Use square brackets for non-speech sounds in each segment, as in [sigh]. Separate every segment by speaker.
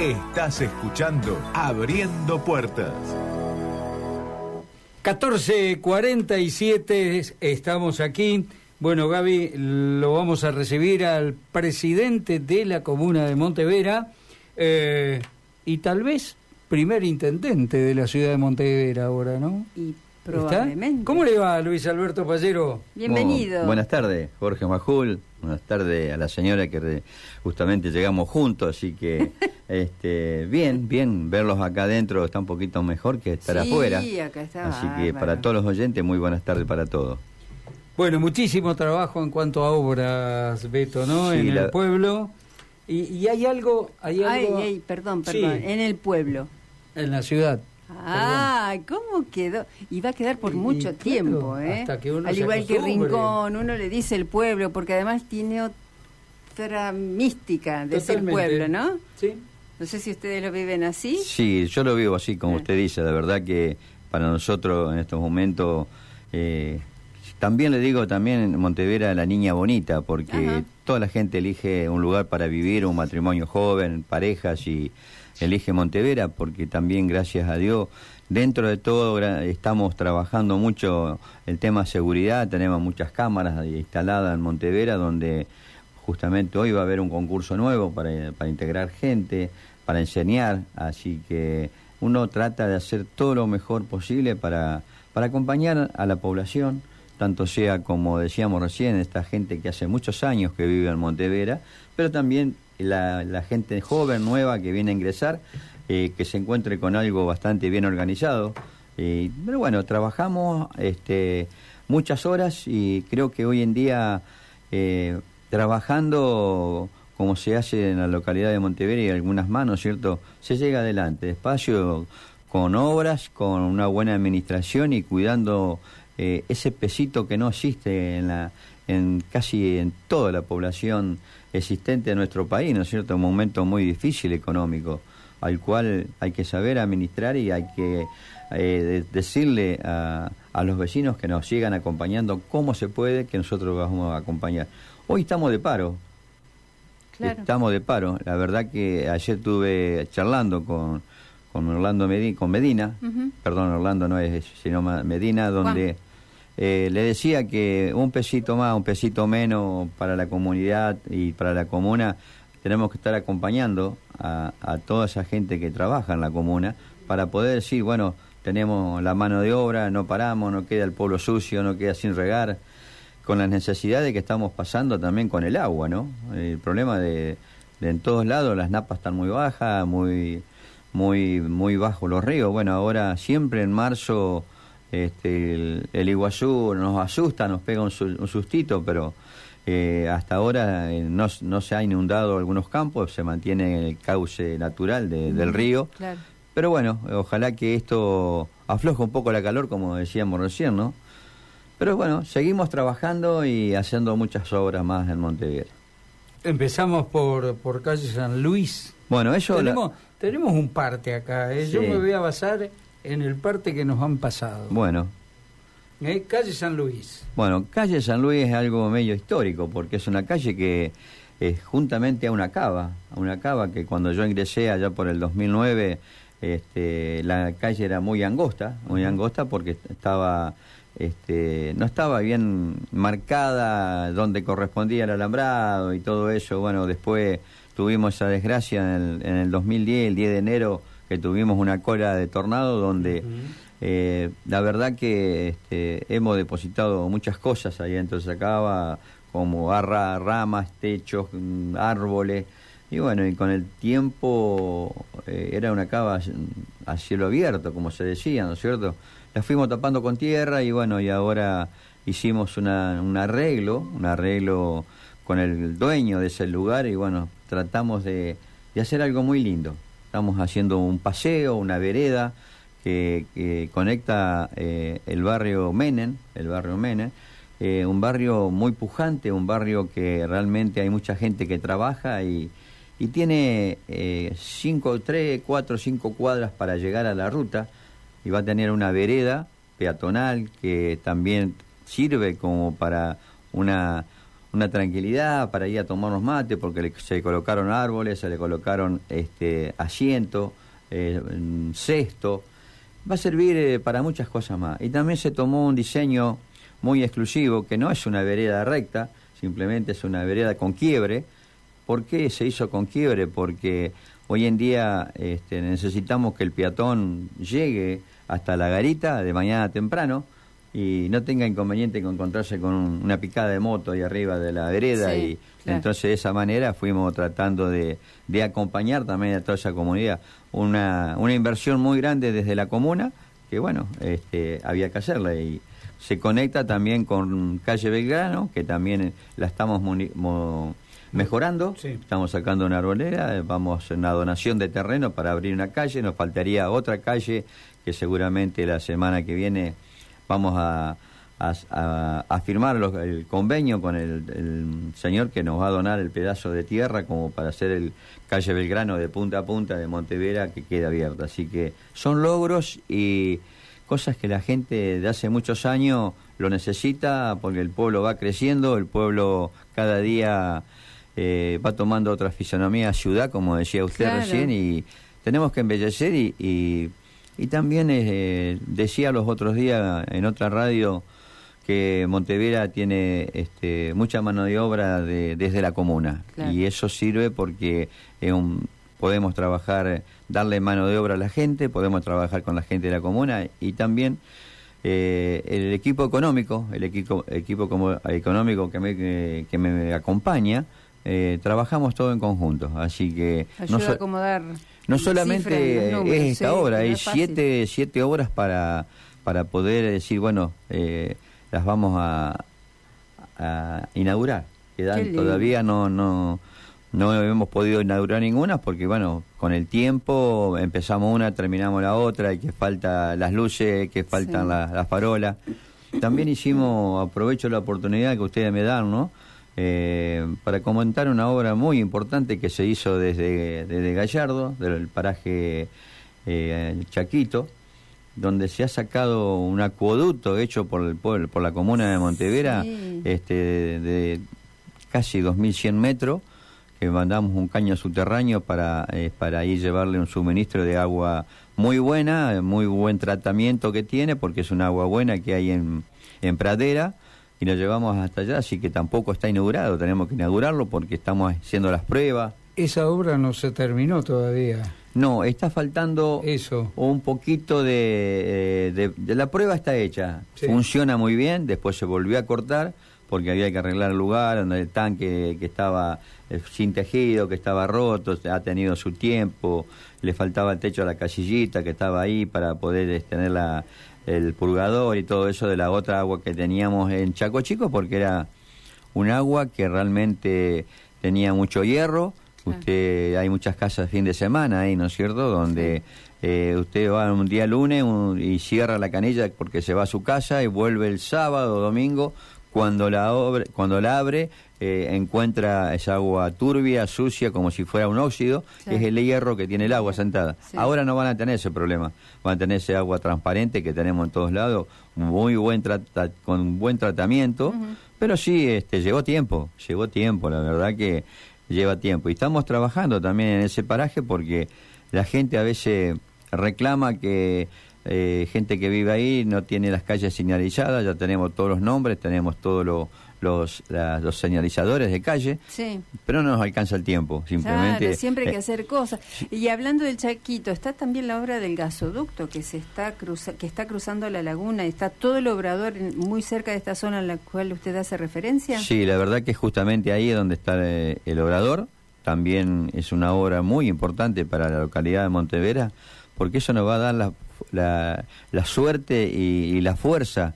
Speaker 1: Estás escuchando Abriendo Puertas.
Speaker 2: 14.47, estamos aquí. Bueno, Gaby, lo vamos a recibir al presidente de la comuna de Montevera eh, y tal vez primer intendente de la ciudad de Montevera ahora, ¿no?
Speaker 3: Y probablemente.
Speaker 2: ¿Cómo le va, Luis Alberto Pallero?
Speaker 3: Bienvenido.
Speaker 4: buenas tardes, Jorge Majul. Buenas tardes a la señora que justamente llegamos juntos, así que [laughs] este, bien, bien, verlos acá adentro está un poquito mejor que estar afuera.
Speaker 3: Acá está
Speaker 4: así que para todos los oyentes, muy buenas tardes para todos.
Speaker 2: Bueno, muchísimo trabajo en cuanto a obras, Beto, ¿no? en el pueblo. Y, hay algo... Hay algo...
Speaker 3: Ay, perdón, perdón, en el pueblo.
Speaker 2: En la ciudad.
Speaker 3: Ah, ¿cómo quedó? Y va a quedar por mucho tiempo, ¿eh? Al igual que Rincón, uno le dice el pueblo, porque además tiene otra mística de ser pueblo, ¿no?
Speaker 2: Sí.
Speaker 3: No sé si ustedes lo viven así.
Speaker 4: Sí, yo lo vivo así, como ah. usted dice. De verdad que para nosotros en estos momentos... Eh, también le digo también Montevera la niña bonita, porque toda la gente elige un lugar para vivir, un matrimonio joven, parejas y elige Montevera porque también, gracias a Dios, dentro de todo estamos trabajando mucho el tema seguridad, tenemos muchas cámaras instaladas en Montevera donde justamente hoy va a haber un concurso nuevo para, para integrar gente, para enseñar, así que uno trata de hacer todo lo mejor posible para, para acompañar a la población, tanto sea como decíamos recién, esta gente que hace muchos años que vive en Montevera, pero también la, gente joven, nueva que viene a ingresar, eh, que se encuentre con algo bastante bien organizado. Eh, pero bueno, trabajamos este, muchas horas y creo que hoy en día eh, trabajando como se hace en la localidad de Montevera y algunas manos, ¿cierto? Se llega adelante, despacio, con obras, con una buena administración y cuidando ese pesito que no existe en, la, en casi en toda la población existente en nuestro país, ¿no es cierto? Un momento muy difícil económico, al cual hay que saber administrar y hay que eh, decirle a, a, los vecinos que nos sigan acompañando como se puede, que nosotros vamos a acompañar. Hoy estamos de paro. Estamos de paro. La verdad que ayer estuve charlando con, con Orlando Medina, con Medina, perdón, Orlando no es, sino Medina, donde... Eh, le decía que un pesito más, un pesito menos para la comunidad y para la comuna, tenemos que estar acompañando a, toda esa gente que trabaja en la comuna para poder decir, bueno, tenemos la mano de obra, no paramos, no queda el pueblo sucio, no queda sin regar, con las necesidades que estamos pasando también con el agua, ¿no? El problema de, de en todos lados las napas están muy bajas, muy muy muy bajos los ríos. Bueno, ahora siempre en marzo este, el, Iguazú nos asusta, nos pega un, sustito, pero eh, hasta ahora eh, no, no, se ha inundado algunos campos, se mantiene el cauce natural del río. Pero bueno, ojalá que esto afloje un poco la calor, como decíamos recién, ¿no? Pero bueno, seguimos trabajando y haciendo muchas obras más en Montevideo.
Speaker 2: Empezamos por, por calle San Luis.
Speaker 4: Bueno, eso...
Speaker 2: Tenemos, tenemos un parte acá, ¿eh? yo me voy a basar en el parte que nos han pasado.
Speaker 4: Bueno.
Speaker 2: ¿Eh? Calle San Luis.
Speaker 4: Bueno, calle San Luis es algo medio histórico, porque es una calle que es juntamente a una cava, a una cava que cuando yo ingresé allá por el 2009, este, la calle era muy angosta, muy angosta porque estaba, este, no estaba bien marcada donde correspondía el alambrado y todo eso. Bueno, después tuvimos esa desgracia en el, en el 2010, el 10 de enero, que tuvimos una cola de tornado donde eh, la verdad que este, hemos depositado muchas cosas ahí dentro de esa cava, como barra, ramas, techos, mm, árboles. Y bueno, y con el tiempo eh, era una cava a cielo abierto, como se decía, ¿no es cierto? La fuimos tapando con tierra y bueno, y ahora hicimos una, un arreglo, un arreglo con el dueño de ese lugar y bueno, tratamos de hacer algo muy lindo. Estamos haciendo un paseo, una vereda que, conecta eh, el barrio Menem, el barrio Menem, eh, un barrio muy pujante, un barrio que realmente hay mucha gente que trabaja y, y tiene eh, cinco, tres, cuatro, cinco cuadras para llegar a la ruta y va a tener una vereda peatonal que también sirve como para una una tranquilidad para ir a tomarnos mate porque se colocaron árboles, se le colocaron este asiento, eh, cesto. Va a servir eh, para muchas cosas más. Y también se tomó un diseño muy exclusivo que no es una vereda recta, simplemente es una vereda con quiebre. ¿Por qué se hizo con quiebre? Porque hoy en día este, necesitamos que el peatón llegue hasta la garita de mañana temprano y no tenga inconveniente con encontrarse con una picada de moto ahí arriba de la vereda y entonces de esa manera fuimos tratando de, de, acompañar también a toda esa comunidad. Una, una inversión muy grande desde la comuna que bueno este, había que hacerla y se conecta también con calle Belgrano que también la estamos mejorando. Estamos sacando una arbolera vamos en una donación de terreno para abrir una calle nos faltaría otra calle que seguramente la semana que viene vamos a, a, firmar el convenio con el, señor que nos va a donar el pedazo de tierra como para hacer el calle Belgrano de punta a punta de Montevera que queda abierta. Así que son logros y cosas que la gente de hace muchos años lo necesita porque el pueblo va creciendo, el pueblo cada día eh, va tomando otra fisonomía ciudad, como decía usted recién, y tenemos que embellecer y y también eh, decía los otros días en otra radio que Montevera tiene este, mucha mano de obra desde la comuna. Y eso sirve porque podemos trabajar, darle mano de obra a la gente, podemos trabajar con la gente de la comuna y también eh, el equipo económico, el equipo, equipo como, económico que me, que, me acompaña, eh, trabajamos todo en conjunto, así que...
Speaker 3: Ayuda a acomodar
Speaker 4: no solamente es esta obra, hay siete, siete obras para, para poder decir, bueno, eh, las vamos a, a inaugurar. Quedan, todavía no, no, no hemos podido inaugurar ninguna porque, bueno, con el tiempo empezamos una, terminamos la otra, y que falta las luces, que faltan las farolas. También hicimos, aprovecho la oportunidad que ustedes me dan, ¿no? Eh, para comentar una obra muy importante que se hizo desde, desde Gallardo, del paraje eh, Chaquito, donde se ha sacado un acueducto hecho por el pueblo, por la comuna de Montevera, este, de, casi 2.100 metros, que mandamos un caño subterráneo para, eh, para ir llevarle un suministro de agua muy buena, muy buen tratamiento que tiene, porque es un agua buena que hay en, en pradera, y lo llevamos hasta allá, así que tampoco está inaugurado, tenemos que inaugurarlo porque estamos haciendo las pruebas.
Speaker 2: Esa obra no se terminó todavía.
Speaker 4: No, está faltando Eso. un poquito de, eh, de, La prueba está hecha, funciona muy bien, después se volvió a cortar porque había que arreglar el lugar donde el tanque que estaba eh, sin tejido, que estaba roto, ha tenido su tiempo, le faltaba el techo a la casillita que estaba ahí para poder tener la, el purgador y todo eso de la otra agua que teníamos en Chaco Chico porque era un agua que realmente tenía mucho hierro. Usted hay muchas casas fin de semana ahí, ¿no es cierto? Donde eh, usted va un día lunes y cierra la canilla porque se va a su casa y vuelve el sábado o domingo cuando la, cuando la abre eh, encuentra esa agua turbia, sucia, como si fuera un óxido, es el hierro que tiene el agua sentada. Ahora no van a tener ese problema, van a tener ese agua transparente que tenemos en todos lados, muy buen con buen tratamiento, pero sí, este, llevó tiempo, llevó tiempo, la verdad que lleva tiempo. Y estamos trabajando también en ese paraje porque la gente a veces reclama que eh, gente que vive ahí no tiene las calles señalizadas, ya tenemos todos los nombres, tenemos todos los los, los señalizadores de calle, sí. pero no nos alcanza el tiempo, simplemente.
Speaker 3: siempre hay que eh, hacer cosas. Y hablando del Chaquito, está también la obra del gasoducto que se está cruza, que está cruzando la laguna, está todo el obrador muy cerca de esta zona en la cual usted hace referencia.
Speaker 4: Sí, la verdad que justamente ahí es donde está eh, el, obrador, también es una obra muy importante para la localidad de Montevera, porque eso nos va a dar la, la, la suerte y la fuerza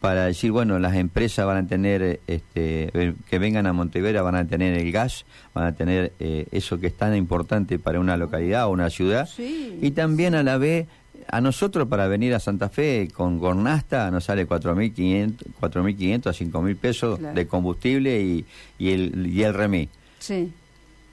Speaker 4: para decir, bueno, las empresas van a tener, este, que vengan a Montevera van a tener el gas, van a tener eh, eso que es tan importante para una localidad o una ciudad. y también a la vez, a nosotros para venir a Santa Fe con Gornasta nos sale 4.500 4.500 a 5.000 pesos de combustible y, y, el, y el remis. Sí.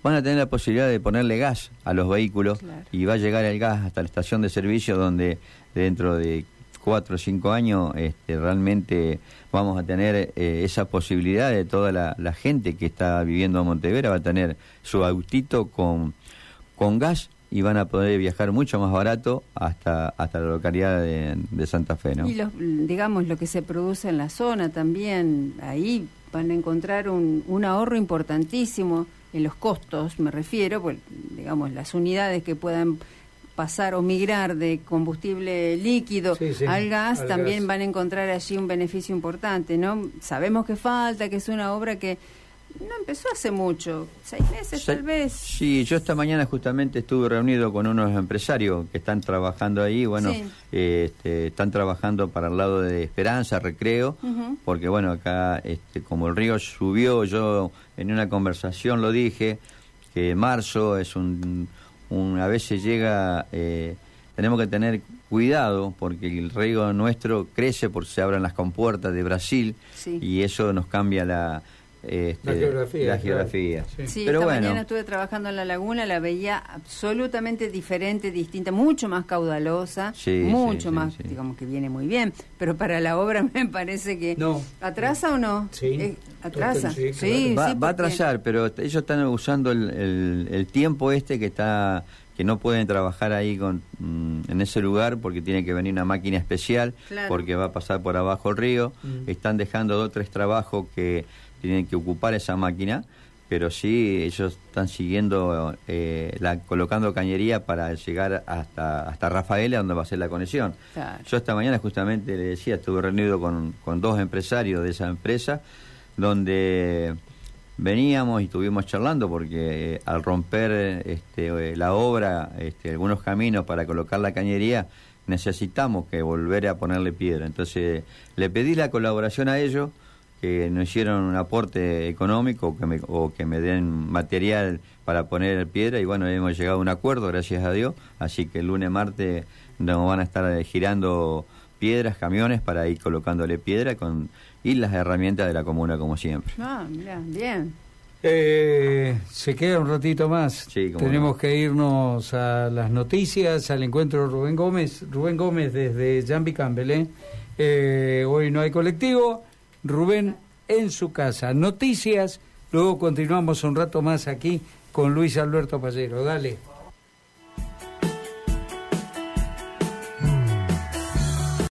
Speaker 4: Van a tener la posibilidad de ponerle gas a los vehículos y va a llegar el gas hasta la estación de servicio donde dentro de cuatro o cinco años este, realmente vamos a tener eh, esa posibilidad de toda la, gente que está viviendo en Montevera va a tener su autito con, con gas y van a poder viajar mucho más barato hasta hasta la localidad de, Santa Fe, ¿no?
Speaker 3: Y digamos lo que se produce en la zona también, ahí van a encontrar un, un ahorro importantísimo en los costos, me refiero, pues digamos las unidades que puedan pasar o migrar de combustible líquido al gas, también van a encontrar allí un beneficio importante, ¿no? Sabemos que falta, que es una obra que no empezó hace mucho, seis meses tal vez.
Speaker 4: Sí, yo esta mañana justamente estuve reunido con unos empresarios que están trabajando ahí, bueno, este, están trabajando para el lado de Esperanza, Recreo, porque bueno, acá este, como el río subió, yo en una conversación lo dije, que marzo es un, a veces llega, eh, tenemos que tener cuidado porque el río nuestro crece porque se abran las compuertas de Brasil y eso nos cambia la este,
Speaker 2: la
Speaker 4: geografía.
Speaker 3: Sí, Pero esta mañana estuve trabajando en la laguna, la veía absolutamente diferente, distinta, mucho más caudalosa, mucho más, digamos que viene muy bien, pero para la obra [laughs] me parece que... No. ¿Atrasa o no?
Speaker 2: Sí.
Speaker 3: Eh, ¿Atrasa?
Speaker 4: Sí, va, va, a atrasar, pero ellos están usando el, el, tiempo este que está que no pueden trabajar ahí con, mm, en ese lugar porque tiene que venir una máquina especial, porque va a pasar por abajo el río. Mm. Están dejando dos o tres trabajos que tienen que ocupar esa máquina, pero sí ellos están siguiendo, eh, la, colocando cañería para llegar hasta, hasta Rafaela, donde va a ser la conexión. Yo esta mañana justamente le decía, estuve reunido con, con dos empresarios de esa empresa, donde veníamos y estuvimos charlando porque eh, al romper este, eh, la obra, este, algunos caminos para colocar la cañería, necesitamos que volver a ponerle piedra. Entonces le pedí la colaboración a ellos que nos hicieron un aporte económico o que, me, o que me den material para poner piedra y bueno, hemos llegado a un acuerdo, gracias a Dios, así que el lunes, martes nos van a estar girando piedras, camiones para ir colocándole piedra con y las herramientas de la comuna como siempre.
Speaker 3: Ah, mira, bien.
Speaker 2: Eh, se queda un ratito más. Tenemos que irnos a las noticias, al encuentro de Rubén Gómez. Rubén Gómez desde Jambi Campbell. ¿eh? Eh, hoy no hay colectivo. Rubén en su casa. Noticias, luego continuamos un rato más aquí con Luis Alberto Pallero. Dale.